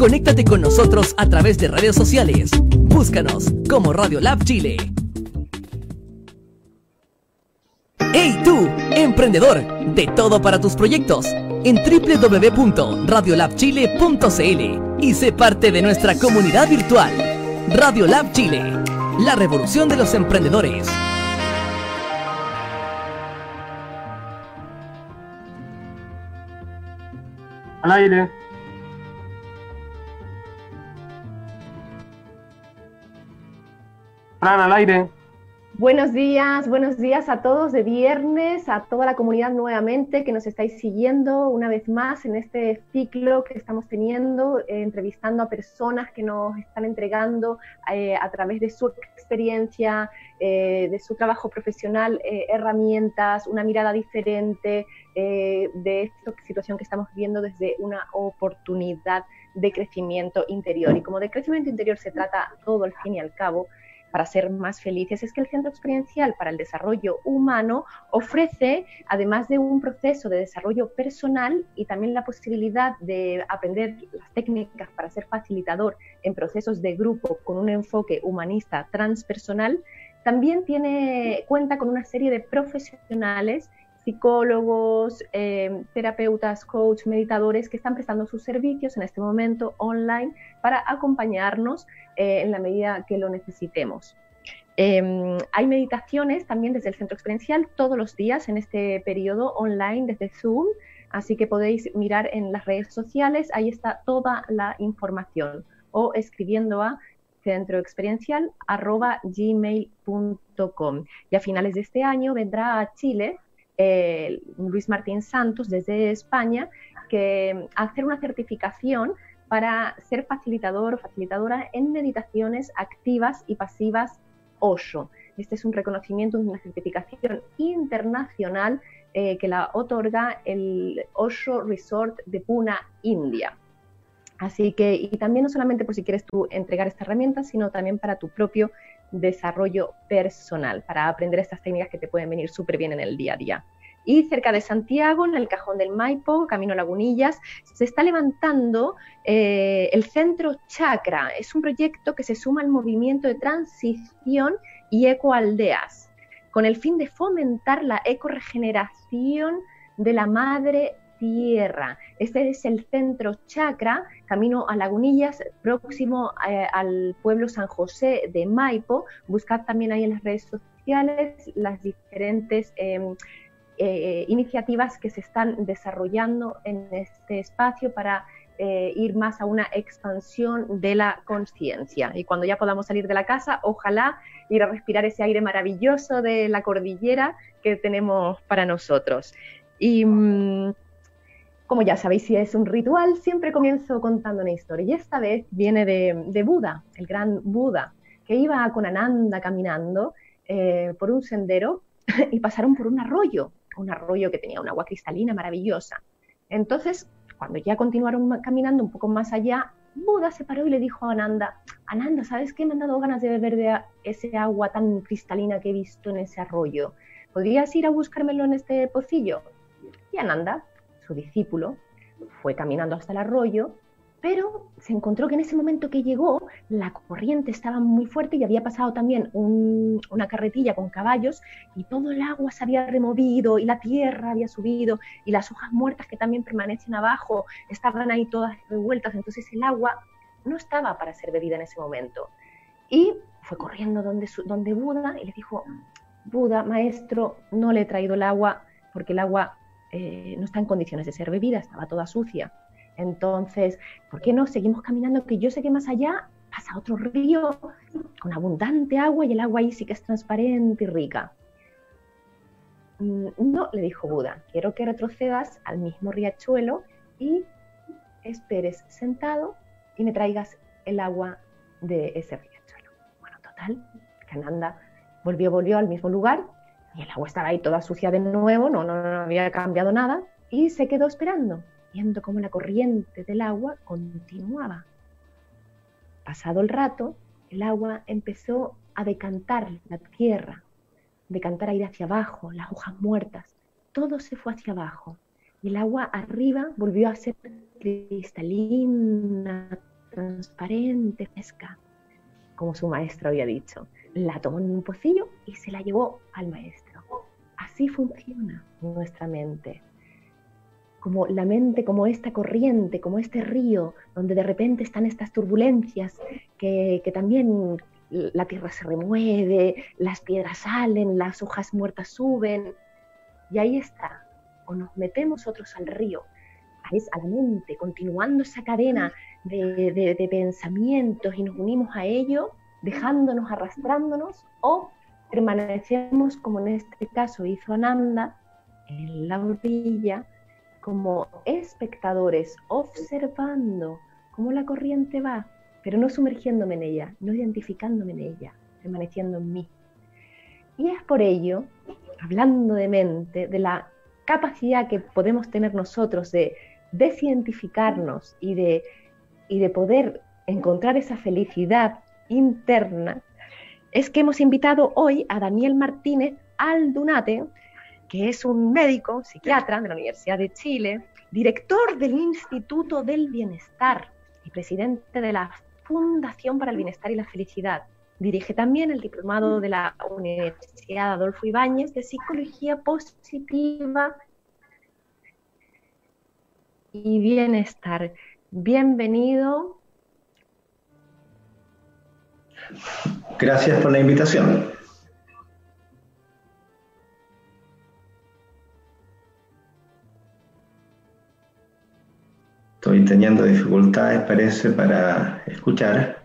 Conéctate con nosotros a través de redes sociales. Búscanos como Radio Lab Chile. ¡Hey tú, emprendedor! De todo para tus proyectos en www.radiolabchile.cl y sé parte de nuestra comunidad virtual. Radio Lab Chile, la revolución de los emprendedores. Al aire. Fran, al aire. Buenos días, buenos días a todos de viernes, a toda la comunidad nuevamente que nos estáis siguiendo una vez más en este ciclo que estamos teniendo, eh, entrevistando a personas que nos están entregando eh, a través de su experiencia, eh, de su trabajo profesional, herramientas, una mirada diferente de esta situación que estamos viviendo desde una oportunidad de crecimiento interior. Y como de crecimiento interior se trata todo al fin y al cabo, para ser más felices es que el Centro Experiencial para el Desarrollo Humano ofrece, además de un proceso de desarrollo personal y también la posibilidad de aprender las técnicas para ser facilitador en procesos de grupo con un enfoque humanista transpersonal, también tiene, cuenta con una serie de profesionales psicólogos, eh, terapeutas, coach, meditadores que están prestando sus servicios en este momento online para acompañarnos eh, en la medida que lo necesitemos. Em, hay meditaciones también desde el centro experiencial todos los días en este periodo online desde Zoom, así que podéis mirar en las redes sociales, ahí está toda la información o escribiendo a centroexperiencial.gmail.com. Y a finales de este año vendrá a Chile eh, Luis Martín Santos desde España, que hacer una certificación para ser facilitador o facilitadora en meditaciones activas y pasivas Osho. Este es un reconocimiento, una certificación internacional eh, que la otorga el Osho Resort de Pune, India. Así que, y también no solamente por si quieres tú entregar esta herramienta, sino también para tu propio desarrollo personal, para aprender estas técnicas que te pueden venir súper bien en el día a día. Y cerca de Santiago, en el cajón del Maipo, Camino Lagunillas, se está levantando eh, el Centro Chakra. Es un proyecto que se suma al movimiento de transición y ecoaldeas, con el fin de fomentar la ecoregeneración de la madre tierra. Este es el centro chakra, camino a Lagunillas, próximo eh, al pueblo San José de Maipo. Buscad también ahí en las redes sociales las diferentes em, eh, iniciativas que se están desarrollando en este espacio para eh, ir más a una expansión de la conciencia. Y cuando ya podamos salir de la casa, ojalá ir a respirar ese aire maravilloso de la cordillera que tenemos para nosotros. Y mm, como ya sabéis, si es un ritual, siempre comienzo contando una historia. Y esta vez viene de, Buda, el gran Buda, que iba con Ananda caminando eh, por un sendero y pasaron por un arroyo, un arroyo que tenía un agua cristalina maravillosa. Entonces, cuando ya continuaron caminando un poco más allá, Buda se paró y le dijo a Ananda, Ananda, ¿sabes qué? Me han dado ganas de beber de ese agua tan cristalina que he visto en ese arroyo. ¿Podrías ir a buscármelo en este pocillo? Y Ananda discípulo, fue caminando hasta el arroyo, pero se encontró que en ese momento que llegó la corriente estaba muy fuerte y había pasado también una carretilla con caballos y todo el agua se había removido y la tierra había subido y las hojas muertas que también permanecen abajo estaban ahí todas revueltas, entonces el agua no estaba para ser bebida en ese momento. Y fue corriendo donde, donde Buda y le dijo, Buda, maestro, no le he traído el agua porque el agua eh, no está en condiciones de ser bebida, estaba toda sucia. Entonces, ¿por qué no seguimos caminando? Que yo sé que más allá pasa otro río con abundante agua y el agua ahí sí que es transparente y rica. Mm, no, le dijo Buda, quiero que retrocedas al mismo riachuelo y esperes sentado y me traigas el agua de ese riachuelo. Bueno, total, Cananda volvió, volvió al mismo lugar y el agua estaba ahí toda sucia de nuevo, no, no, no había cambiado nada, y se quedó esperando, viendo cómo la corriente del agua continuaba. Pasado el rato, el agua empezó a decantar la tierra, decantar a ir hacia abajo, las hojas muertas, todo se fue hacia abajo. Y el agua arriba volvió a ser cristalina, transparente, fresca, como su maestro había dicho. La tomó en un pocillo y se la llevó al maestro. Así funciona nuestra mente. Como la mente, como esta corriente, como este río, donde de repente están estas turbulencias que, que también la tierra se remueve, las piedras salen, las hojas muertas suben, y ahí está. O nos metemos otros al río, a la mente, continuando esa cadena de, pensamientos y nos unimos a ello, dejándonos, arrastrándonos, o permanecemos, como en este caso hizo Ananda, en la orilla, como espectadores, observando cómo la corriente va, pero no sumergiéndome en ella, no identificándome en ella, permaneciendo en mí. Y es por ello, hablando de mente, de la capacidad que podemos tener nosotros de descientificarnos y de, y de poder encontrar esa felicidad interna, es que hemos invitado hoy a Daniel Martínez Aldunate, que es un médico, psiquiatra de la Universidad de Chile, director del Instituto del Bienestar y presidente de la Fundación para el Bienestar y la Felicidad. Dirige también el diplomado de la Universidad Adolfo Ibáñez de Psicología Positiva y Bienestar. Bienvenido. Gracias por la invitación. Estoy teniendo dificultades, parece, para escuchar.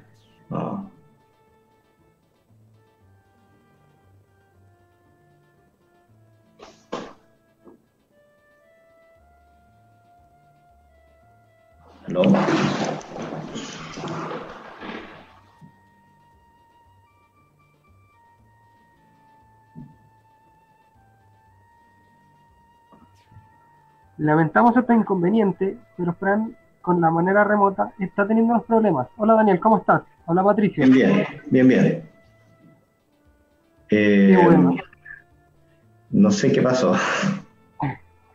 Lamentamos este inconveniente, pero Fran, con la manera remota, está teniendo unos problemas. Hola Daniel, ¿cómo estás? Hola Patricia. Bien, bien, bien, bien. Eh, bueno. No sé qué pasó.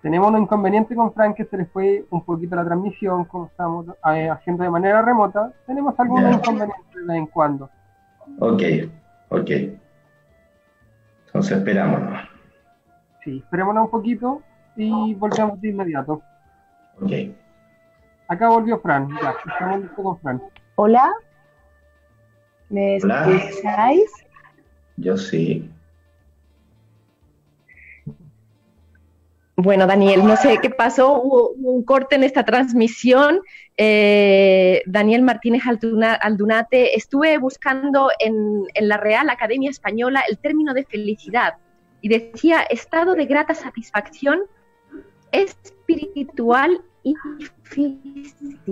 Tenemos un inconveniente con Fran que se les fue un poquito la transmisión, como estamos eh, haciendo de manera remota. Tenemos algunos inconvenientes de vez en cuando. Ok, ok. Entonces esperamos. Sí, esperémonos un poquito y volvemos de inmediato. Ok. Acá volvió Fran, ya, estamos listos con Fran. Hola. ¿Me escucháis? Yo sí. Bueno, Daniel, no sé qué pasó, hubo, un corte en esta transmisión. Eh, Daniel Martínez Aldunate, estuve buscando en, en la Real Academia Española el término de felicidad y decía estado de grata satisfacción espiritual y física.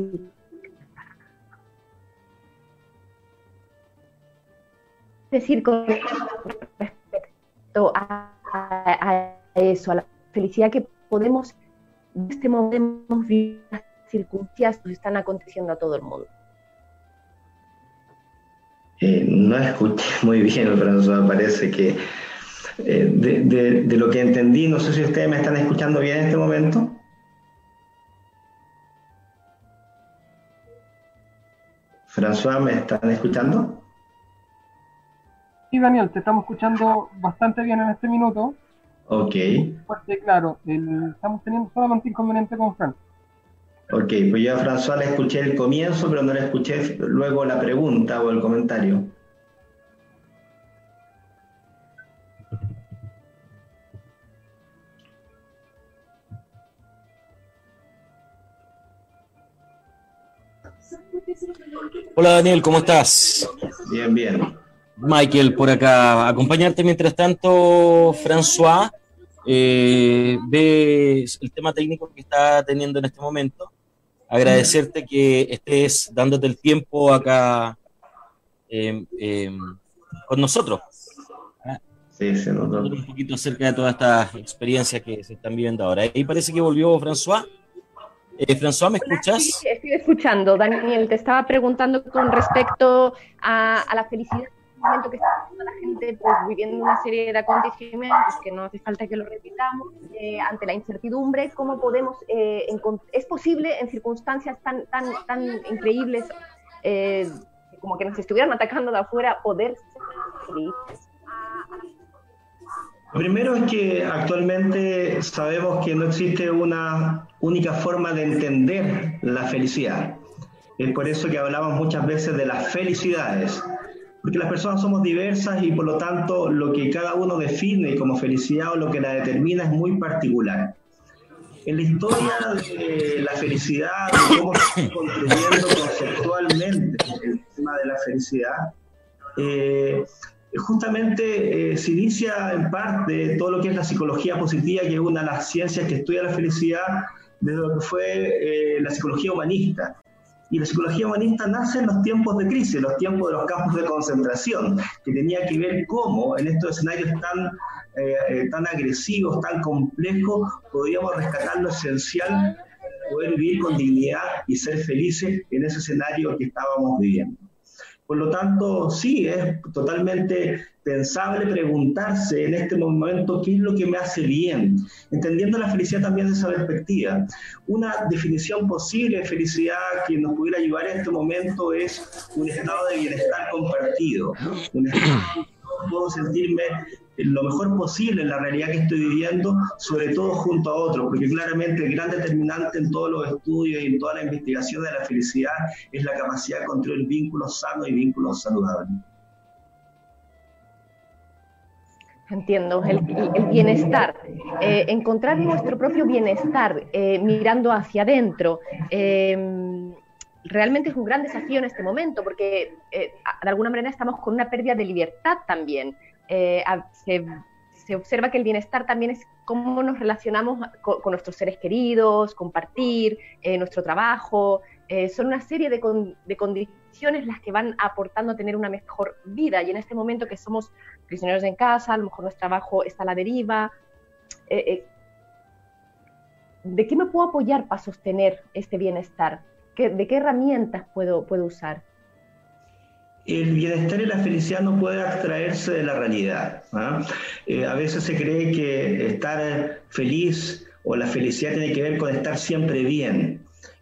Es decir, con respecto a, eso, a la felicidad que podemos, en este momento, vivir las circunstancias que están aconteciendo a todo el mundo. Eh, no escuché muy bien, pero parece que eh, de, lo que entendí, no sé si ustedes me están escuchando bien en este momento. François, ¿me están escuchando? Sí, Daniel, te estamos escuchando bastante bien en este minuto. Ok. Fuerte, claro, estamos teniendo solamente inconveniente con Fran. Ok, pues yo a François le escuché el comienzo, pero no le escuché luego la pregunta o el comentario. Hola Daniel, ¿cómo estás? Bien, bien. Michael, por acá. Acompañarte mientras tanto, François, eh, ve el tema técnico que está teniendo en este momento. Agradecerte que estés dándote el tiempo acá em, em, con nosotros. Sí, se notó. Un poquito acerca de todas estas experiencias que se están viviendo ahora. Y parece que volvió François. Eh, François, ¿me escuchas? Sí, estoy escuchando. Daniel, te estaba preguntando con respecto a, la felicidad momento que está la gente pues, viviendo una serie de acontecimientos que no hace falta que lo repitamos, eh, ante la incertidumbre, cómo podemos, eh, es posible en circunstancias tan, tan, tan increíbles eh, como que nos estuvieran atacando de afuera, poder ser felices? Primero es que actualmente sabemos que no existe una única forma de entender la felicidad. Es por eso que hablamos muchas veces de las felicidades, porque las personas somos diversas y por lo tanto lo que cada uno define como felicidad o lo que la determina es muy particular. En la historia de la felicidad, de cómo se está construyendo conceptualmente el tema de la felicidad, eh, justamente eh, se inicia en parte todo lo que es la psicología positiva, que es una de las ciencias que estudia la felicidad, desde lo que fue eh, la psicología humanista. Y la psicología humanista nace en los tiempos de crisis, los tiempos de los campos de concentración, que tenía que ver cómo en estos escenarios tan, eh, tan agresivos, tan complejos, podíamos rescatar lo esencial, poder vivir con dignidad y ser felices en ese escenario que estábamos viviendo. Por lo tanto, sí, es totalmente pensable preguntarse en este momento qué es lo que me hace bien, entendiendo la felicidad también desde esa perspectiva. Una definición posible de felicidad que nos pudiera ayudar en este momento es un estado de bienestar compartido, un estado puedo sentirme lo mejor posible en la realidad que estoy viviendo, sobre todo junto a otros, porque claramente el gran determinante en todos los estudios y en toda la investigación de la felicidad es la capacidad de construir vínculos sanos y vínculos saludables. Entiendo, el, bienestar, eh, encontrar nuestro propio bienestar eh, mirando hacia adentro. Em, realmente es un gran desafío en este momento porque eh, de alguna manera estamos con una pérdida de libertad también. Eh, se, observa que el bienestar también es cómo nos relacionamos con, nuestros seres queridos, compartir, eh, nuestro trabajo. son una serie de, de, condiciones las que van aportando a tener una mejor vida. Y en este momento que somos prisioneros en casa, a lo mejor nuestro trabajo está a la deriva. ¿De qué me puedo apoyar para sostener este bienestar? ¿De qué herramientas puedo, puedo usar? El bienestar y la felicidad no puede abstraerse de la realidad. ¿ah? Eh, a veces se cree que estar feliz o la felicidad tiene que ver con estar siempre bien.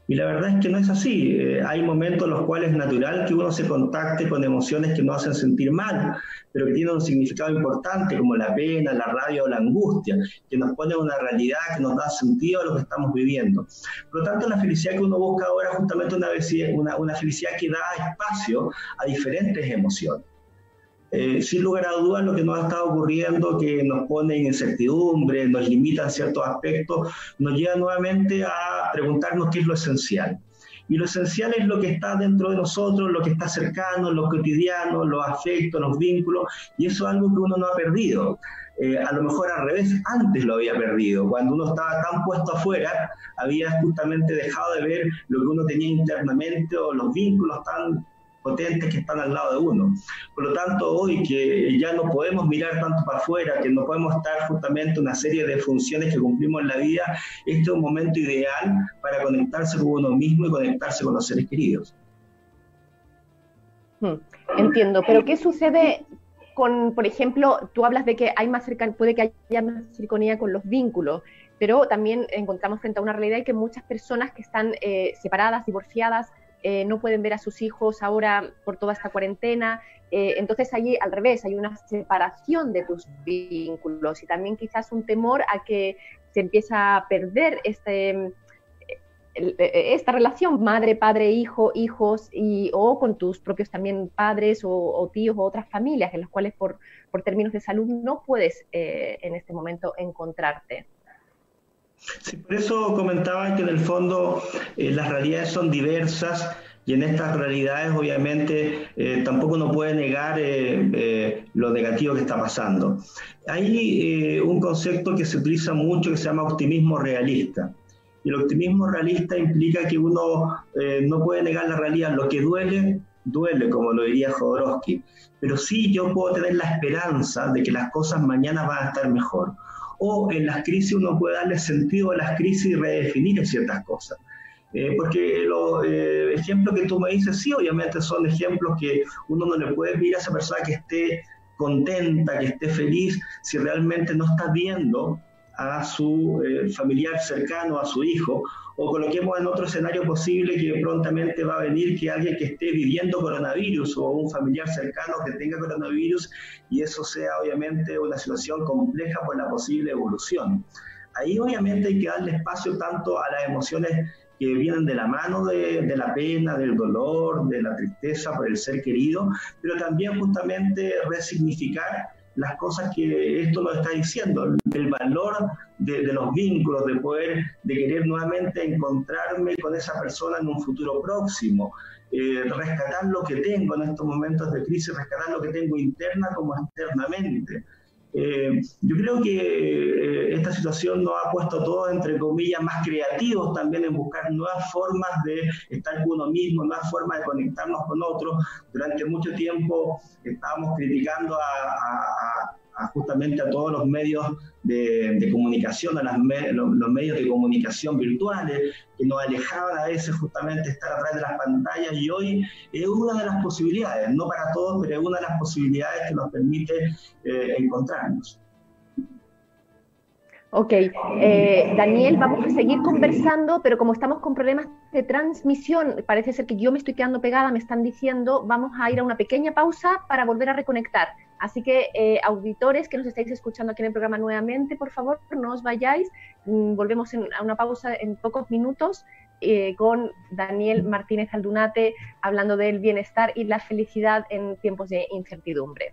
Y la verdad es que no es así. Eh, hay momentos en los cuales es natural que uno se contacte con emociones que nos hacen sentir mal, pero que tienen un significado importante, como la pena, la rabia o la angustia, que nos pone una realidad, que nos da sentido a lo que estamos viviendo. Por lo tanto, la felicidad que uno busca ahora es justamente una, una felicidad que da espacio a diferentes emociones. Eh, sin lugar a dudas, lo que nos ha estado ocurriendo, que nos pone en incertidumbre, nos limita en ciertos aspectos, nos lleva nuevamente a preguntarnos qué es lo esencial. Y lo esencial es lo que está dentro de nosotros, lo que está cercano, lo cotidiano, los afectos, los vínculos, y eso es algo que uno no ha perdido. Eh, a lo mejor al revés, antes lo había perdido. Cuando uno estaba tan puesto afuera, había justamente dejado de ver lo que uno tenía internamente o los vínculos tan potentes que están al lado de uno. Por lo tanto, hoy que ya no podemos mirar tanto para afuera, que no podemos estar justamente una serie de funciones que cumplimos en la vida, este es un momento ideal para conectarse con uno mismo y conectarse con los seres queridos. Hmm, entiendo, pero ¿qué sucede con, por ejemplo, tú hablas de que hay más puede que haya más cercanía con los vínculos, pero también encontramos frente a una realidad que muchas personas que están eh, separadas, divorciadas, eh, no pueden ver a sus hijos ahora por toda esta cuarentena. Eh, entonces allí al revés, hay una separación de tus vínculos y también quizás un temor a que se empieza a perder este, esta relación madre, padre, hijo, hijos y, o con tus propios también padres o, tíos o otras familias en las cuales por, por términos de salud no puedes eh, en este momento encontrarte. Sí, por eso comentaba que en el fondo eh, las realidades son diversas y en estas realidades obviamente eh, tampoco uno puede negar eh, lo negativo que está pasando. Hay un concepto que se utiliza mucho que se llama optimismo realista. Y el optimismo realista implica que uno no puede negar la realidad. Lo que duele, duele, como lo diría Jodorowsky. Pero sí yo puedo tener la esperanza de que las cosas mañana van a estar mejor o en las crisis uno puede darle sentido a las crisis y redefinir ciertas cosas. Eh, porque los eh, ejemplos que tú me dices, sí, obviamente son ejemplos que uno no le puede pedir a esa persona que esté contenta, que esté feliz, si realmente no está viendo a su eh, familiar cercano, a su hijo, o coloquemos en otro escenario posible que prontamente va a venir que alguien que esté viviendo coronavirus o un familiar cercano que tenga coronavirus y eso sea obviamente una situación compleja por la posible evolución. Ahí obviamente hay que darle espacio tanto a las emociones que vienen de la mano de, de, la pena, del dolor, de la tristeza por el ser querido, pero también justamente resignificar las cosas que esto nos está diciendo, el valor de, de, los vínculos, de poder, de querer nuevamente encontrarme con esa persona en un futuro próximo, eh, rescatar lo que tengo en estos momentos de crisis, rescatar lo que tengo interna como externamente. Eh, yo creo que eh, esta situación nos ha puesto a todos, entre comillas, más creativos también en buscar nuevas formas de estar con uno mismo, nuevas formas de conectarnos con otros. Durante mucho tiempo estábamos criticando a, a, justamente a todos los medios de, comunicación, a las los, medios de comunicación virtuales, que nos alejaban a veces justamente estar atrás de las pantallas y hoy es una de las posibilidades, no para todos, pero es una de las posibilidades que nos permite eh, encontrarnos. Ok, eh, Daniel, vamos a seguir conversando, pero como estamos con problemas de transmisión, parece ser que yo me estoy quedando pegada, me están diciendo, vamos a ir a una pequeña pausa para volver a reconectar. Así que, eh, auditores que nos estáis escuchando aquí en el programa nuevamente, por favor, no os vayáis. Mm, volvemos a una pausa en pocos minutos eh, con Daniel Martínez Aldunate hablando del bienestar y la felicidad en tiempos de incertidumbre.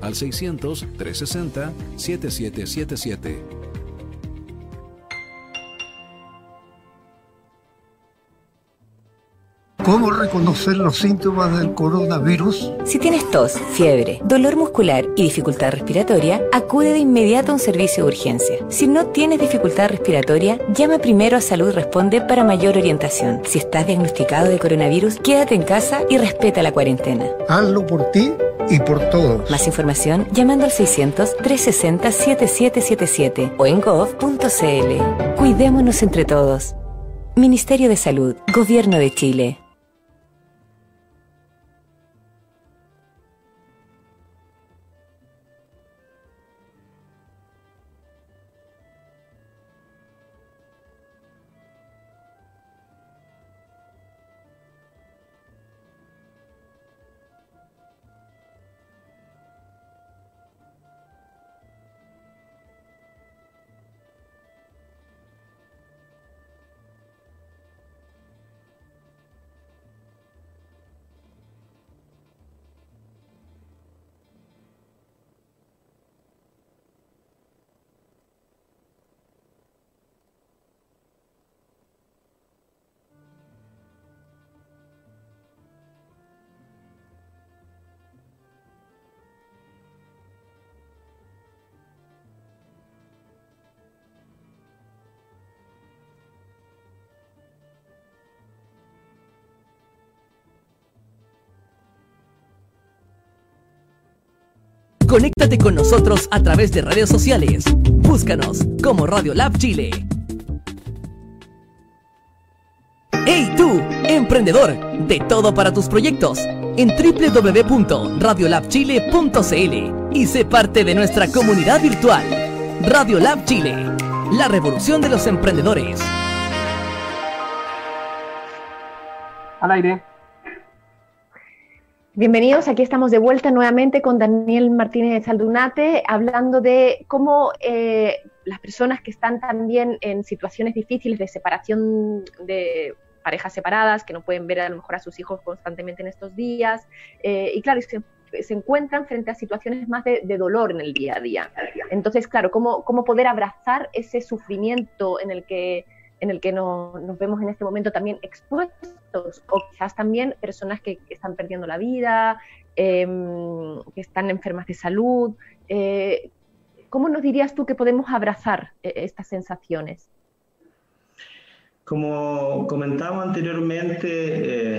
al 600-360-7777. ¿Cómo reconocer los síntomas del coronavirus? Si tienes tos, fiebre, dolor muscular y dificultad respiratoria, acude de inmediato a un servicio de urgencia. Si no tienes dificultad respiratoria, llama primero a Salud Responde para mayor orientación. Si estás diagnosticado de coronavirus, quédate en casa y respeta la cuarentena. Hazlo por ti y por todos. Más información llamando al 600-360-7777 o en gov.cl. Cuidémonos entre todos. Ministerio de Salud, Gobierno de Chile. Conéctate con nosotros a través de redes sociales. Búscanos como Radio Lab Chile. ¡Hey tú, emprendedor! De todo para tus proyectos en www.radiolabchile.cl y sé parte de nuestra comunidad virtual. Radio Lab Chile, la revolución de los emprendedores. Al aire. Bienvenidos, aquí estamos de vuelta nuevamente con Daniel Martínez Aldunate, hablando de cómo eh, las personas que están también en situaciones difíciles de separación de parejas separadas que no pueden ver a lo mejor a sus hijos constantemente en estos días. Eh, y claro, se, encuentran frente a situaciones más de, de, dolor en el día a día. Entonces, claro, ¿cómo, cómo poder abrazar ese sufrimiento en el que en el que no, nos vemos en este momento también expuestos, o quizás también personas que, están perdiendo la vida, eh, que están enfermas de salud. Eh, ¿Cómo nos dirías tú que podemos abrazar eh, estas sensaciones? Como comentamos anteriormente,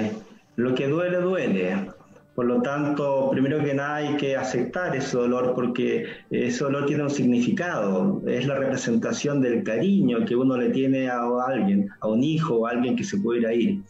eh, lo que duele, duele. Por lo tanto, primero que nada hay que aceptar ese dolor porque ese dolor tiene un significado, es la representación del cariño que uno le tiene a alguien, a un hijo a alguien que se pudiera ir.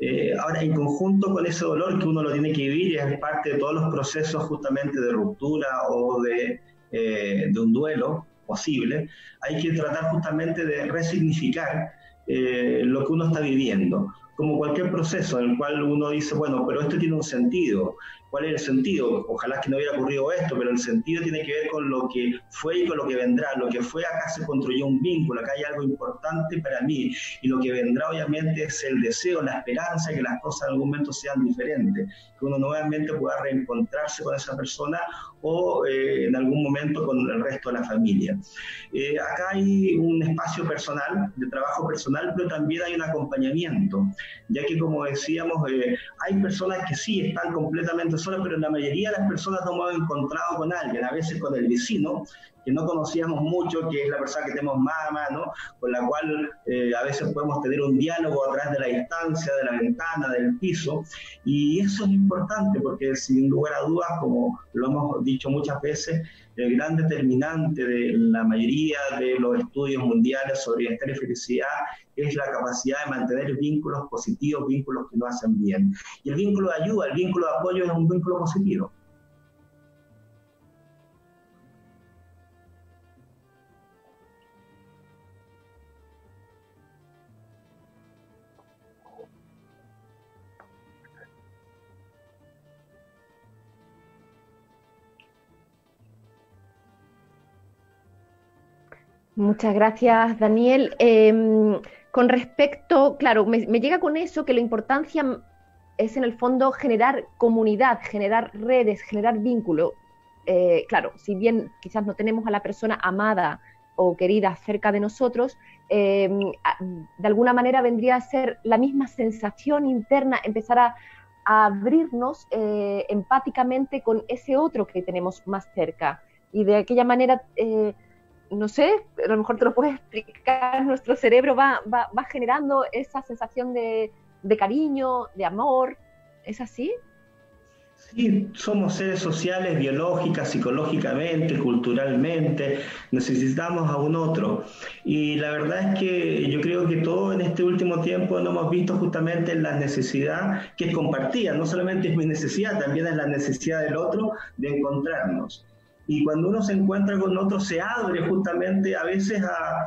Eh, ahora, en conjunto con ese dolor que uno lo tiene que vivir, es parte de todos los procesos justamente de ruptura o de, eh, de un duelo posible, hay que tratar justamente de resignificar eh, lo que uno está viviendo como cualquier proceso en el cual uno dice, bueno, pero esto tiene un sentido. ¿Cuál es el sentido? Ojalá que no hubiera ocurrido esto, pero el sentido tiene que ver con lo que fue y con lo que vendrá. Lo que fue acá se construyó un vínculo, acá hay algo importante para mí. Y lo que vendrá obviamente es el deseo, la esperanza de que las cosas en algún momento sean diferentes, que uno nuevamente pueda reencontrarse con esa persona o eh, en algún momento con el resto de la familia. Eh, acá hay un espacio personal, de trabajo personal, pero también hay un acompañamiento, ya que como decíamos, eh, hay personas que sí están completamente solas, pero la mayoría de las personas no hemos encontrado con alguien, a veces con el vecino, que no conocíamos mucho, que es la persona que tenemos más a mano, con la cual eh, a veces podemos tener un diálogo a través de la distancia, de la ventana, del piso, y eso es importante porque sin lugar a dudas, como lo hemos dicho muchas veces, el gran determinante de la mayoría de los estudios mundiales sobre bienestar y felicidad es la capacidad de mantener vínculos positivos, vínculos que nos hacen bien. Y el vínculo de ayuda, el vínculo de apoyo es un vínculo positivo. Muchas gracias, Daniel. Eh, con respecto, claro, me, llega con eso que la importancia es en el fondo generar comunidad, generar redes, generar vínculo. Eh, claro, si bien quizás no tenemos a la persona amada o querida cerca de nosotros, eh, de alguna manera vendría a ser la misma sensación interna, empezar a, a abrirnos eh, empáticamente con ese otro que tenemos más cerca. Y de aquella manera no sé, a lo mejor te lo puedes explicar, nuestro cerebro va, va, va generando esa sensación de, cariño, de amor, ¿es así? Sí, somos seres sociales, biológicas, psicológicamente, culturalmente, necesitamos a un otro. Y la verdad es que yo creo que todo en este último tiempo no hemos visto justamente la necesidad que es compartida, no solamente es mi necesidad, también es la necesidad del otro de encontrarnos y cuando uno se encuentra con otro se abre justamente a veces a,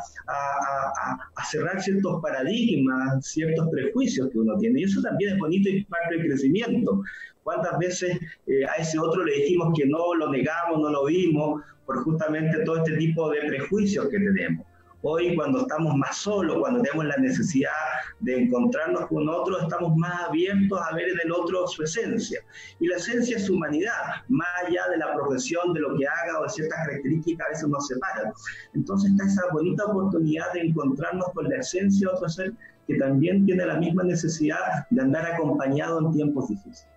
cerrar ciertos paradigmas, ciertos prejuicios que uno tiene. Y eso también es bonito y parte del crecimiento. ¿Cuántas veces eh, a ese otro le dijimos que no, lo negamos, no lo vimos, por justamente todo este tipo de prejuicios que tenemos? Hoy cuando estamos más solos, cuando tenemos la necesidad de encontrarnos con otro, estamos más abiertos a ver en el otro su esencia. Y la esencia es humanidad, más allá de la profesión, de lo que haga o de ciertas características a veces nos separan. Entonces está esa bonita oportunidad de encontrarnos con la esencia de otro ser que también tiene la misma necesidad de andar acompañado en tiempos difíciles.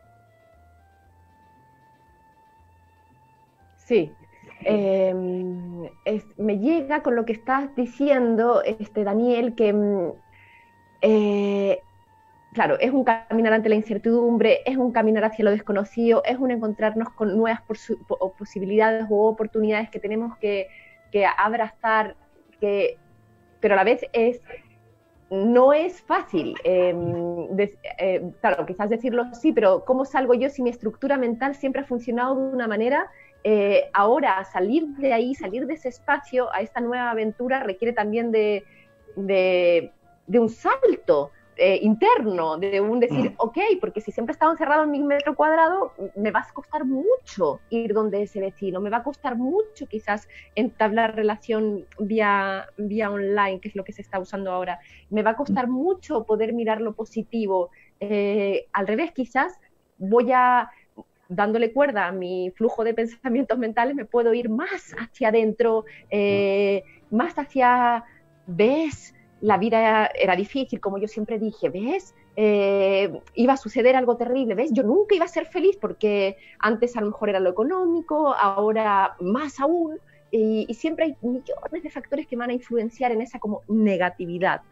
Sí, es, me llega con lo que estás diciendo, este, Daniel, que, eh, claro, es un caminar ante la incertidumbre, es un caminar hacia lo desconocido, es un encontrarnos con nuevas pos posibilidades o oportunidades que tenemos que, que abrazar, que, pero a la vez es no es fácil. De, eh, claro, quizás decirlo sí, pero ¿cómo salgo yo si mi estructura mental siempre ha funcionado de una manera eh, ahora salir de ahí, salir de ese espacio a esta nueva aventura requiere también de, de, de un salto, eh, interno, de un decir, mm. ok, porque si siempre he estado encerrado en mi metro cuadrado, me va a costar mucho ir donde ese vecino, me va a costar mucho quizás entablar relación vía, vía online, que es lo que se está usando ahora, me va a costar mucho poder mirar lo positivo. Eh, al revés, quizás voy a dándole cuerda a mi flujo de pensamientos mentales, me puedo ir más hacia adentro, eh, más hacia, ves, la vida era difícil, como yo siempre dije, ves, eh, iba a suceder algo terrible, ves, yo nunca iba a ser feliz porque antes a lo mejor era lo económico, ahora más aún, y, y siempre hay millones de factores que van a influenciar en esa como negatividad.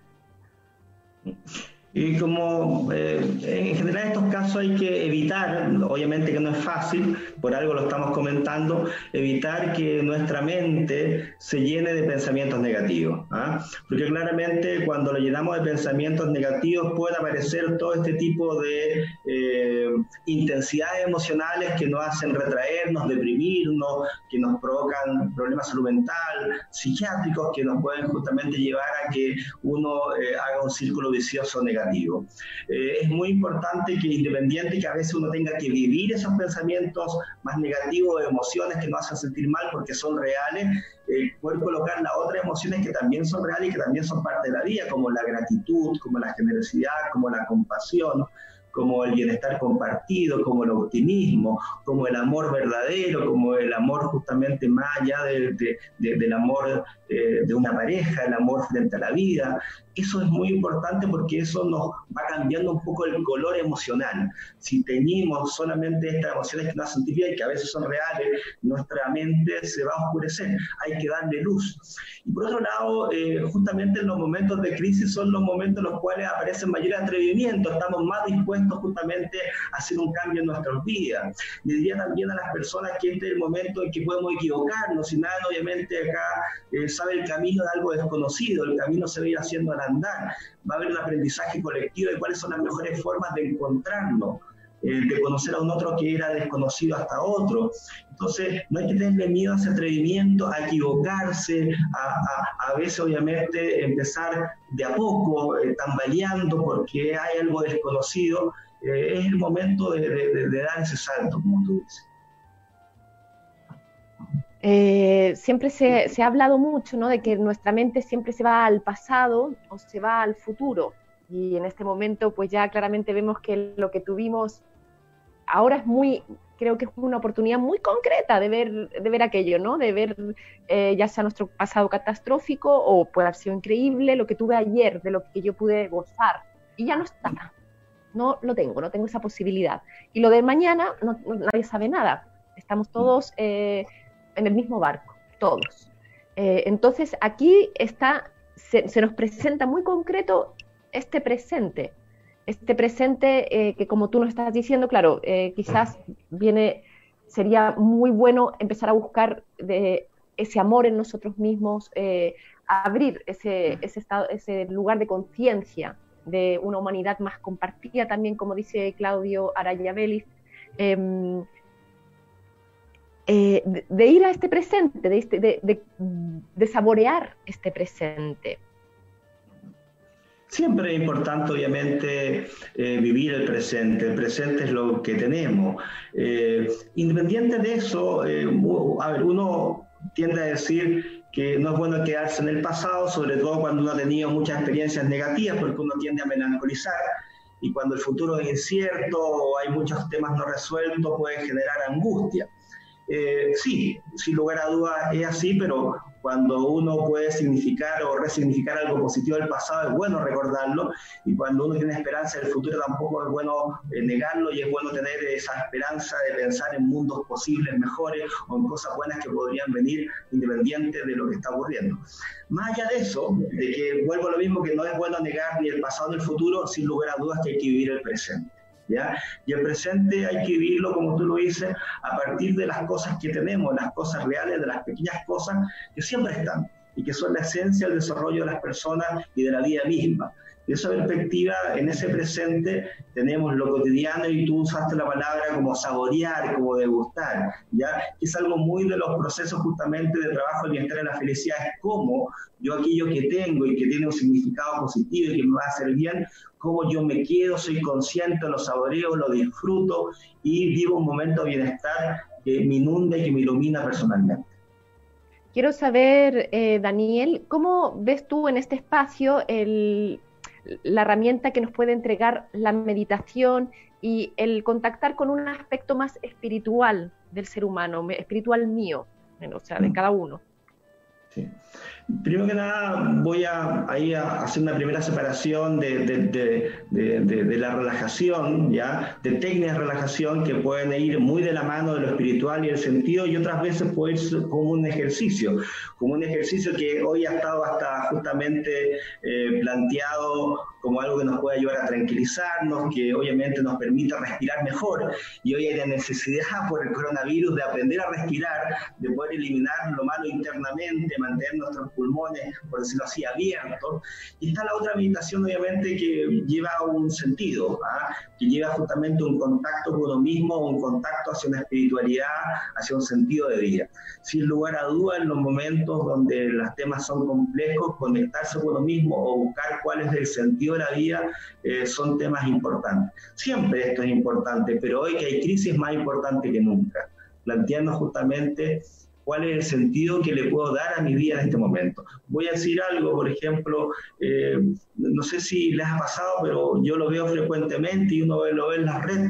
Y como eh, en general en estos casos hay que evitar, obviamente que no es fácil, por algo lo estamos comentando, evitar que nuestra mente se llene de pensamientos negativos. ¿ah? Porque claramente cuando lo llenamos de pensamientos negativos puede aparecer todo este tipo de eh, intensidades emocionales que nos hacen retraernos, deprimirnos, que nos provocan problemas salud mental, psiquiátricos, que nos pueden justamente llevar a que uno eh, haga un círculo vicioso negativo. Eh, es muy importante que independiente que a veces uno tenga que vivir esos pensamientos más negativos, emociones que nos hacen sentir mal porque son reales, eh, poder colocar las otras emociones que también son reales y que también son parte de la vida, como la gratitud, como la generosidad, como la compasión como el bienestar compartido, como el optimismo, como el amor verdadero, como el amor justamente más allá del amor eh, de una pareja, el amor frente a la vida. Eso es muy importante porque eso nos va cambiando un poco el color emocional. Si tenemos solamente estas emociones que hacen sentir bien, que a veces son reales, nuestra mente se va a oscurecer. Hay que darle luz. Y por otro lado, eh, justamente en los momentos de crisis son los momentos en los cuales aparecen mayores atrevimientos, estamos más dispuestos justamente a hacer un cambio en nuestras vidas. Le diría también a las personas que este es el momento en que podemos equivocarnos, y nada, obviamente acá eh, sabe el camino de algo desconocido, el camino se va a ir haciendo andar, va a haber un aprendizaje colectivo de cuáles son las mejores formas de encontrarnos, eh, de conocer a un otro que era desconocido hasta otro. Entonces, no hay que tenerle miedo a ese atrevimiento, a equivocarse, a, a, veces obviamente empezar de a poco, eh, tambaleando porque hay algo desconocido. Eh, es el momento de dar ese salto, como tú dices. Eh, siempre se, ha hablado mucho ¿no? de que nuestra mente siempre se va al pasado o se va al futuro. Y en este momento, pues ya claramente vemos que lo que tuvimos ahora es muy, creo que es una oportunidad muy concreta de ver, de ver aquello, ¿no? De ver eh, ya sea nuestro pasado catastrófico o puede haber sido increíble lo que tuve ayer, de lo que yo pude gozar. Y ya no está. No lo tengo, no tengo esa posibilidad. Y lo de mañana, nadie sabe nada. Estamos todos eh, en el mismo barco, todos. Eh, entonces aquí está, se, nos presenta muy concreto este presente, este presente eh, que como tú nos estás diciendo, claro, eh, quizás viene, sería muy bueno empezar a buscar ese amor en nosotros mismos, abrir ese, ese, estado, ese lugar de conciencia de una humanidad más compartida también, como dice Claudio Araya Vélez, em, eh, de, ir a este presente, de, este, de, saborear este presente. Siempre es importante, obviamente, eh, vivir el presente. El presente es lo que tenemos. Eh, independiente de eso, a ver, uno tiende a decir que no es bueno quedarse en el pasado, sobre todo cuando uno ha tenido muchas experiencias negativas, porque uno tiende a melancolizar y cuando el futuro es incierto o hay muchos temas no resueltos puede generar angustia. Eh, sí, sin lugar a dudas es así, pero cuando uno puede significar o resignificar algo positivo del pasado es bueno recordarlo y cuando uno tiene esperanza del futuro tampoco es bueno eh, negarlo y es bueno tener esa esperanza de pensar en mundos posibles, mejores o en cosas buenas que podrían venir independiente de lo que está ocurriendo. Más allá de eso, de que vuelvo a lo mismo que no es bueno negar ni el pasado ni el futuro, sin lugar a dudas que hay que vivir el presente. Y el presente hay que vivirlo, como tú lo dices, a partir de las cosas que tenemos, las cosas reales, de las pequeñas cosas que siempre están y que son la esencia del desarrollo de las personas y de la vida misma. De esa perspectiva, en ese presente tenemos lo cotidiano y tú usaste la palabra como saborear, como degustar, ¿ya? Es algo muy de los procesos justamente de trabajo, el bienestar y la felicidad, es cómo yo aquello que tengo y que tiene un significado positivo y que me va a hacer bien, cómo yo me quedo, soy consciente, lo saboreo, lo disfruto y vivo un momento de bienestar que me inunda y que me ilumina personalmente. Quiero saber, eh, Daniel, ¿cómo ves tú en este espacio la herramienta que nos puede entregar la meditación y el contactar con un aspecto más espiritual del ser humano, espiritual mío, o sea, de mm. cada uno? Sí. Primero que nada, voy a, ahí a hacer una primera separación de, la relajación, ¿ya? de técnicas de relajación que pueden ir muy de la mano de lo espiritual y el sentido, y otras veces puede ir como un ejercicio, como un ejercicio que hoy ha estado hasta justamente eh, planteado como algo que nos puede ayudar a tranquilizarnos, que obviamente nos permite respirar mejor. Y hoy hay la necesidad por el coronavirus de aprender a respirar, de poder eliminar lo malo internamente, mantener pulmones, por decirlo así, abiertos. Y está la otra meditación, obviamente, que lleva un sentido, ¿ah? que lleva justamente un contacto con uno mismo, un contacto hacia una espiritualidad, hacia un sentido de vida. Sin lugar a duda, en los momentos donde los temas son complejos, conectarse con uno mismo o buscar cuál es el sentido de la vida eh, son temas importantes. Siempre esto es importante, pero hoy que hay crisis más importante que nunca. Plantearnos justamente cuál es el sentido que le puedo dar a mi vida en este momento. Voy a decir algo, por ejemplo, eh, no sé si les ha pasado, pero yo lo veo frecuentemente y uno lo ve en la red,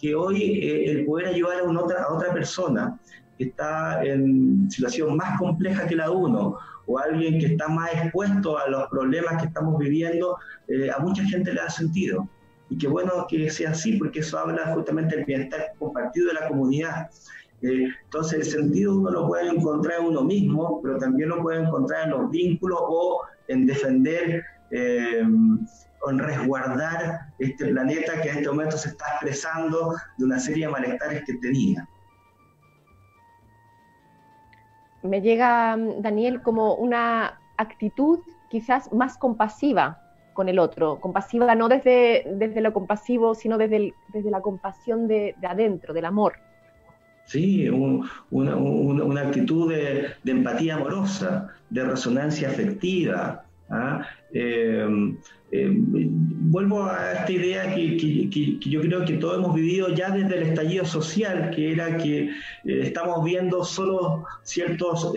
que hoy eh, el poder ayudar a, otra persona que está en situación más compleja que la de uno, o alguien que está más expuesto a los problemas que estamos viviendo, eh, a mucha gente le da sentido. Y qué bueno que sea así, porque eso habla justamente del bienestar compartido de la comunidad. Eh, entonces el sentido uno lo puede encontrar en uno mismo, pero también lo puede encontrar en los vínculos o en defender eh, o en resguardar este planeta que en este momento se está expresando de una serie de malestares que tenía. Me llega, Daniel, como una actitud quizás más compasiva con el otro, compasiva no desde, desde lo compasivo, sino desde, desde la compasión de adentro, del amor. ¿Sí? una, actitud de, empatía amorosa, de resonancia afectiva. ¿Ah? Eh, eh, vuelvo a esta idea que, yo creo que todos hemos vivido ya desde el estallido social, que era que eh, estamos viendo solo ciertos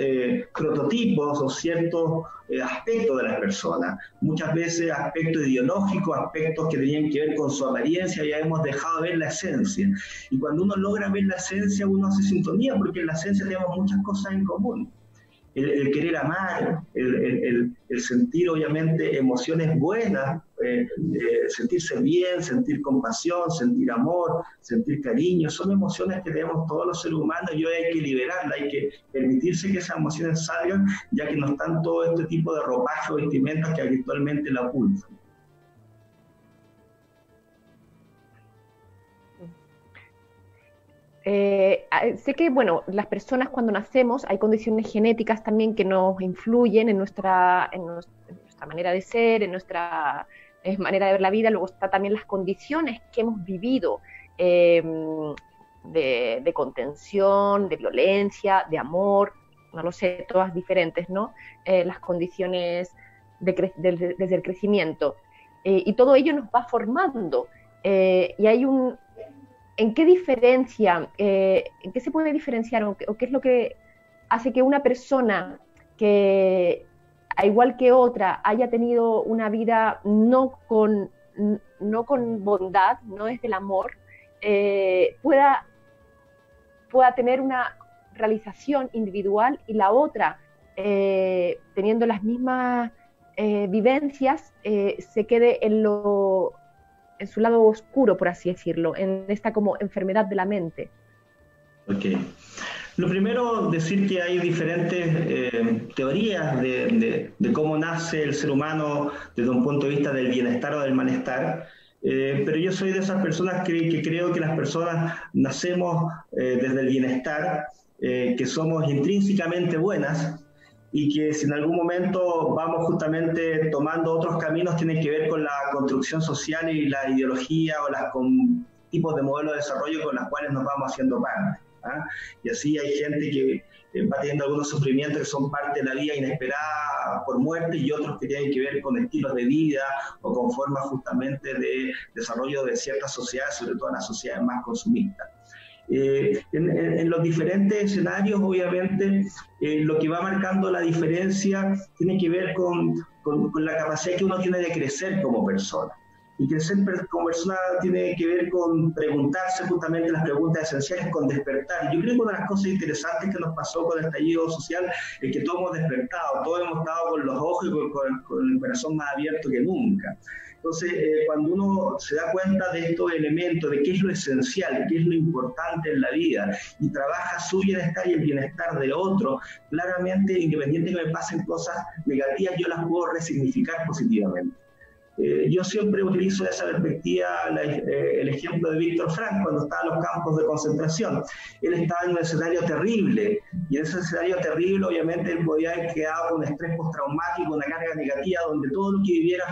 prototipos o ciertos aspectos de las personas, muchas veces aspectos ideológicos, aspectos que tenían que ver con su apariencia, ya hemos dejado de ver la esencia. Y cuando uno logra ver la esencia, uno hace sintonía, porque en la esencia tenemos muchas cosas en común el, querer amar, el, sentir obviamente emociones buenas, eh, eh, sentirse bien, sentir compasión, sentir amor, sentir cariño, son emociones que tenemos todos los seres humanos y hoy hay que liberarlas, hay que permitirse que esas emociones salgan, ya que no están todo este tipo de ropaje o vestimentas que habitualmente la ocultan. Eh, sé que, bueno, las personas cuando nacemos hay condiciones genéticas también que nos influyen en nuestra, en nuestra manera de ser, en nuestra eh, manera de ver la vida. Luego está también las condiciones que hemos vivido em, de, contención, de violencia, de amor, no lo sé, todas diferentes, ¿no? Eh, las condiciones desde el crecimiento. y todo ello nos va formando. y hay un, ¿en qué diferencia, eh, en qué se puede diferenciar o qué, es lo que hace que una persona que, a igual que otra, haya tenido una vida no con, no con bondad, no desde el amor, eh, pueda, pueda tener una realización individual y la otra, eh, teniendo las mismas vivencias, se quede en lo en su lado oscuro, por así decirlo, en esta como enfermedad de la mente. Ok. Lo primero, decir que hay diferentes eh, teorías de, cómo nace el ser humano desde un punto de vista del bienestar o del malestar, eh, pero yo soy de esas personas que, creo que las personas nacemos eh, desde el bienestar, que somos intrínsecamente buenas, y que si en algún momento vamos justamente tomando otros caminos, tienen que ver con la construcción social y la ideología o los tipos de modelos de desarrollo con las cuales nos vamos haciendo parte. ¿ah? Y así hay gente que eh, va teniendo algunos sufrimientos que son parte de la vida inesperada por muerte y otros que tienen que ver con estilos de vida o con formas justamente de desarrollo de ciertas sociedades, sobre todo las sociedades más consumistas. Eh, en, los diferentes escenarios, obviamente, eh, lo que va marcando la diferencia tiene que ver con, con, la capacidad que uno tiene de crecer como persona. Y crecer como persona tiene que ver con preguntarse justamente las preguntas esenciales, con despertar. Yo creo que una de las cosas interesantes que nos pasó con el estallido social es que todos hemos despertado, todos hemos estado con los ojos y con, el corazón más abierto que nunca. Entonces, eh, cuando uno se da cuenta de estos elementos, de qué es lo esencial, qué es lo importante en la vida, y trabaja su bienestar y el bienestar de otro, claramente, independiente de que me pasen cosas negativas, yo las puedo resignificar positivamente. Eh, yo siempre utilizo esa perspectiva eh, el ejemplo de Víctor Frank cuando estaba en los campos de concentración. Él estaba en un escenario terrible y en ese escenario terrible obviamente él podía haber quedado con estrés postraumático, una carga negativa donde todo lo que viviera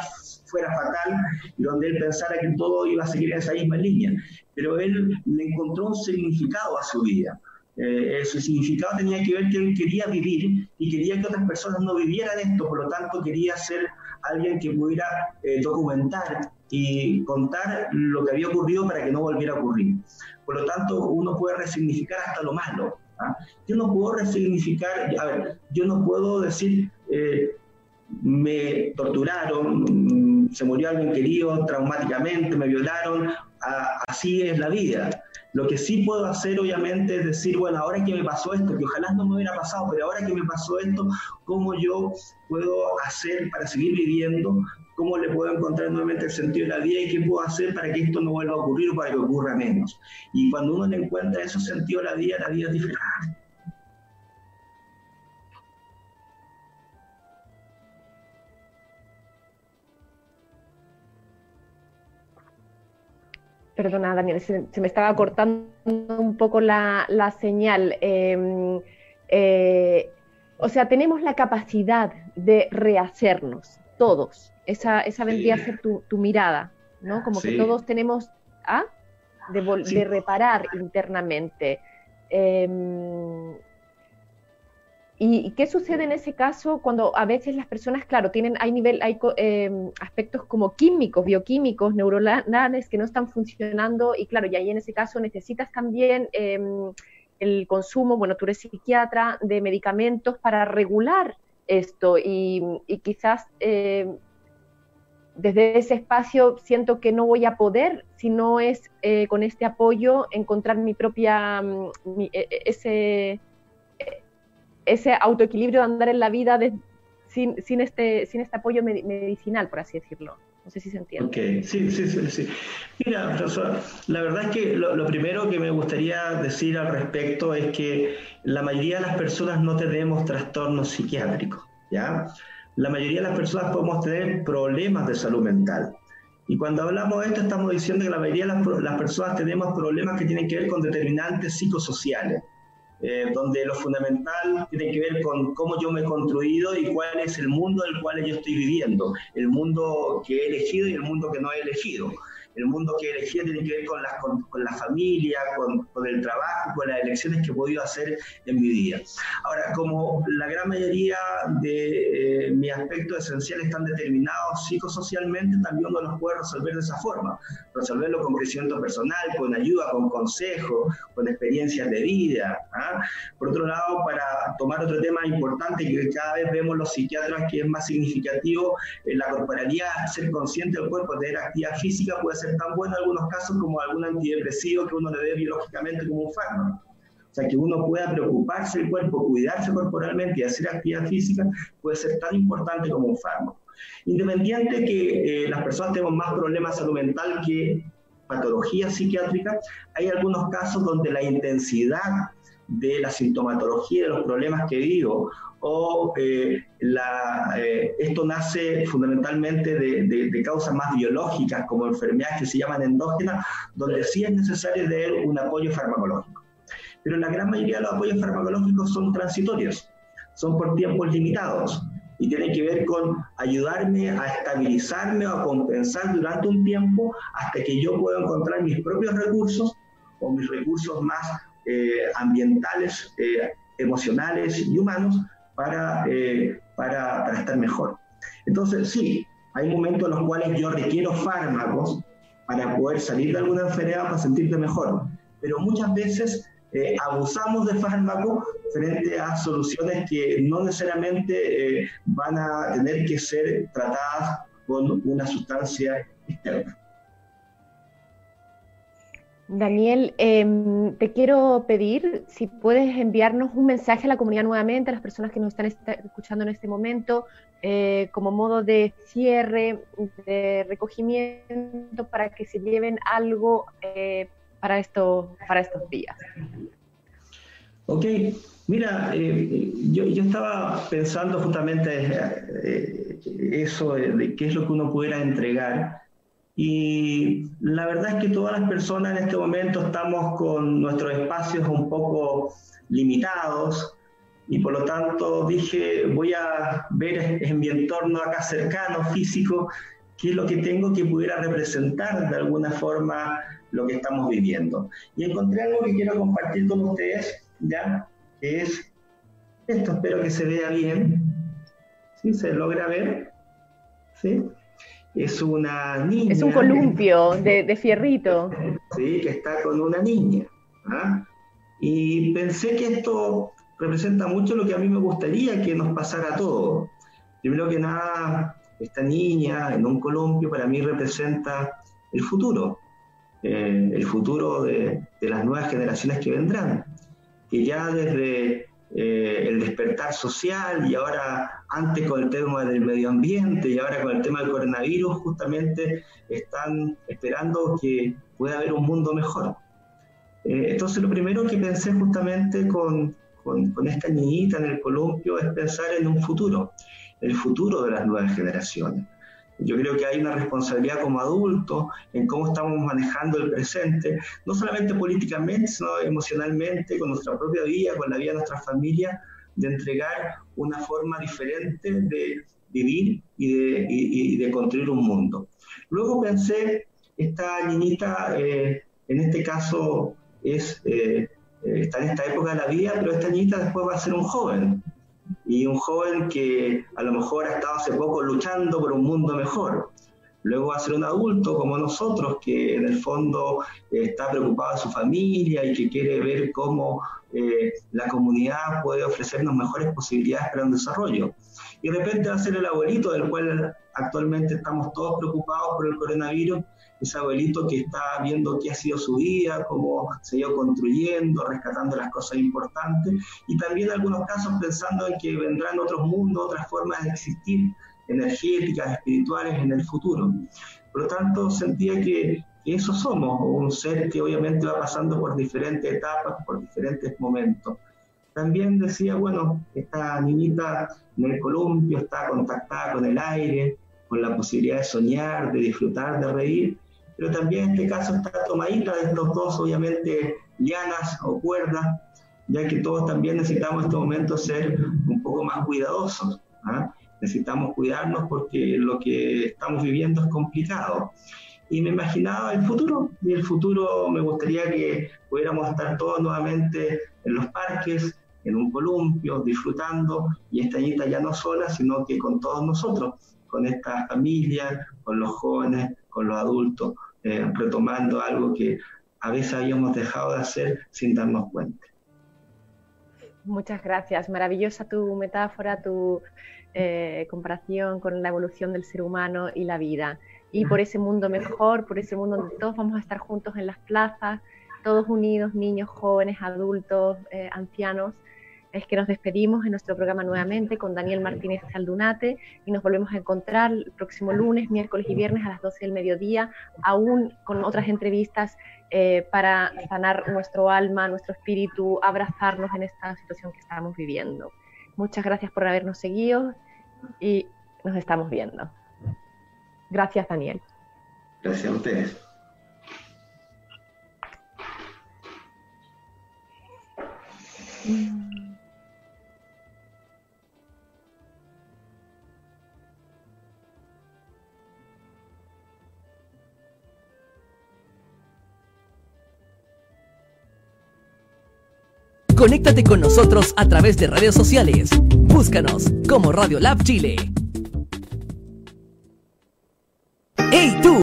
fuera fatal y donde él pensara que todo iba a seguir en esa misma línea. Pero él le encontró un significado a su vida. Eh, su significado tenía que ver que él quería vivir y quería que otras personas no vivieran esto, por lo tanto quería ser alguien que pudiera eh, documentar y contar lo que había ocurrido para que no volviera a ocurrir. Por lo tanto, uno puede resignificar hasta lo malo. ¿ah? Yo no puedo resignificar, a ver, yo no puedo decir, eh, me torturaron, se murió alguien querido traumáticamente, me violaron, así es la vida. Lo que sí puedo hacer, obviamente, es decir, bueno, ahora que me pasó esto, que ojalá no me hubiera pasado, pero ahora que me pasó esto, ¿cómo yo puedo hacer para seguir viviendo? ¿Cómo le puedo encontrar nuevamente el sentido de la vida y qué puedo hacer para que esto no vuelva a ocurrir o para que ocurra menos? Y cuando uno le encuentra ese sentido de la vida, la vida es diferente. Perdona, Daniel, se, me estaba cortando un poco la, señal. Em, eh, o sea, tenemos la capacidad de rehacernos, todos. Esa, esa vendría a ser tu, mirada, ¿no? Como que todos tenemos ¿ah? de, de, reparar internamente. Em, ¿Y qué sucede en ese caso cuando a veces las personas, claro, tienen, hay nivel, hay em, aspectos como químicos, bioquímicos, neuronales que no están funcionando y claro, y ahí en ese caso necesitas también em, el consumo, bueno, tú eres psiquiatra, de medicamentos para regular esto y, quizás em, desde ese espacio siento que no voy a poder, si no es eh, con este apoyo, encontrar mi propia, mm, e, e, ese ese autoequilibrio de andar en la vida sin, sin, este, sin este apoyo medicinal, por así decirlo. No sé si se entiende. Ok, sí, sí, sí. Mira, la verdad es que lo, primero que me gustaría decir al respecto es que la mayoría de las personas no tenemos trastornos psiquiátricos, ¿ya? La mayoría de las personas podemos tener problemas de salud mental. Y cuando hablamos de esto, estamos diciendo que la mayoría de las, las personas tenemos problemas que tienen que ver con determinantes psicosociales. Eh, donde lo fundamental tiene que ver con cómo yo me he construido y cuál es el mundo del cual yo estoy viviendo, el mundo que he elegido y el mundo que no he elegido el mundo que elegí tiene que ver con la, con, la familia, con, con, el trabajo, con las elecciones que he podido hacer en mi vida. Ahora, como la gran mayoría de eh, mis aspectos esenciales están determinados psicosocialmente, también uno los puede resolver de esa forma, resolverlo con crecimiento personal, con ayuda, con consejo, con experiencias de vida. ¿ah? Por otro lado, para tomar otro tema importante que cada vez vemos los psiquiatras que es más significativo, eh, la corporalidad, ser consciente del cuerpo, tener actividad física puede ser tan bueno en algunos casos como algún antidepresivo que uno le dé biológicamente como un fármaco. O sea, que uno pueda preocuparse del cuerpo, cuidarse corporalmente y hacer actividad física puede ser tan importante como un fármaco. Independiente que eh, las personas tengan más problemas de salud mental que patología psiquiátrica, hay algunos casos donde la intensidad de la sintomatología de los problemas que vivo o eh, la, eh, esto nace fundamentalmente de, causas más biológicas como enfermedades que se llaman endógenas, donde sí es necesario tener un apoyo farmacológico. Pero la gran mayoría de los apoyos farmacológicos son transitorios, son por tiempos limitados y tienen que ver con ayudarme a estabilizarme o a compensar durante un tiempo hasta que yo pueda encontrar mis propios recursos o mis recursos más ambientales, emocionales y humanos para, para, para estar mejor. Entonces, sí, hay momentos en los cuales yo requiero fármacos para poder salir de alguna enfermedad, para sentirte mejor. Pero muchas veces eh, abusamos de fármacos frente a soluciones que no necesariamente eh, van a tener que ser tratadas con una sustancia externa. Daniel, em, te quiero pedir si puedes enviarnos un mensaje a la comunidad nuevamente, a las personas que nos están escuchando en este momento, eh, como modo de cierre, de recogimiento, para que se lleven algo eh, para, esto, para estos días. Ok, mira, eh, yo, yo, estaba pensando justamente eso, de qué es lo que uno pudiera entregar. Y la verdad es que todas las personas en este momento estamos con nuestros espacios un poco limitados y por lo tanto dije, voy a ver en mi entorno acá cercano, físico, qué es lo que tengo que pudiera representar de alguna forma lo que estamos viviendo. Y encontré algo que quiero compartir con ustedes, ¿ya? Que es esto, espero que se vea bien. ¿Sí? ¿Se logra ver? ¿Sí? Es una niña. Es un columpio de, fierrito. Sí, que está con una niña. ¿ah? Y pensé que esto representa mucho lo que a mí me gustaría que nos pasara a todos. Primero que nada, esta niña en un columpio para mí representa el futuro, eh, el futuro de, de, las nuevas generaciones que vendrán, que ya desde eh, el despertar social y ahora antes con el tema del medio ambiente y ahora con el tema del coronavirus, justamente están esperando que pueda haber un mundo mejor. Eh, entonces lo primero que pensé justamente con, con, con esta niñita en el columpio es pensar en un futuro, el futuro de las nuevas generaciones. Yo creo que hay una responsabilidad como adultos en cómo estamos manejando el presente, no solamente políticamente, sino emocionalmente, con nuestra propia vida, con la vida de nuestra familia, de entregar una forma diferente de vivir y de, construir un mundo. Luego pensé, esta niñita, eh, en este caso, es, eh, está en esta época de la vida, pero esta niñita después va a ser un joven, y un joven que a lo mejor ha estado hace poco luchando por un mundo mejor. Luego va a ser un adulto como nosotros que en el fondo eh, está preocupado de su familia y que quiere ver cómo eh, la comunidad puede ofrecernos mejores posibilidades para un desarrollo. Y de repente va a ser el abuelito del cual actualmente estamos todos preocupados por el coronavirus ese abuelito que está viendo qué ha sido su vida, cómo se ha ido construyendo, rescatando las cosas importantes, y también en algunos casos pensando en que vendrán otros mundos, otras formas de existir, energéticas, espirituales en el futuro. Por lo tanto, sentía que, eso somos, un ser que obviamente va pasando por diferentes etapas, por diferentes momentos. También decía, bueno, esta niñita en el columpio está contactada con el aire, con la posibilidad de soñar, de disfrutar, de reír, pero también en este caso está tomadita de estos dos, obviamente, lianas o cuerdas, ya que todos también necesitamos en este momento ser un poco más cuidadosos. ¿ah? Necesitamos cuidarnos porque lo que estamos viviendo es complicado. Y me imaginaba el futuro, y el futuro me gustaría que pudiéramos estar todos nuevamente en los parques, en un columpio, disfrutando, y esta ya no sola, sino que con todos nosotros, con esta familia, con los jóvenes, con los adultos, eh, retomando algo que a veces habíamos dejado de hacer sin darnos cuenta. Muchas gracias. Maravillosa tu metáfora, tu eh, comparación con la evolución del ser humano y la vida. Y por ese mundo mejor, por ese mundo donde todos vamos a estar juntos en las plazas, todos unidos, niños, jóvenes, adultos, eh, ancianos, es que nos despedimos en nuestro programa nuevamente con Daniel Martínez Saldunate y nos volvemos a encontrar el próximo lunes, miércoles y viernes a las 12 del mediodía, aún con otras entrevistas eh, para sanar nuestro alma, nuestro espíritu, abrazarnos en esta situación que estamos viviendo. Muchas gracias por habernos seguido y nos estamos viendo. Gracias, Daniel. Gracias a ustedes. Mm. Conéctate con nosotros a través de redes sociales. Búscanos como Radio Lab Chile. ¡Hey tú!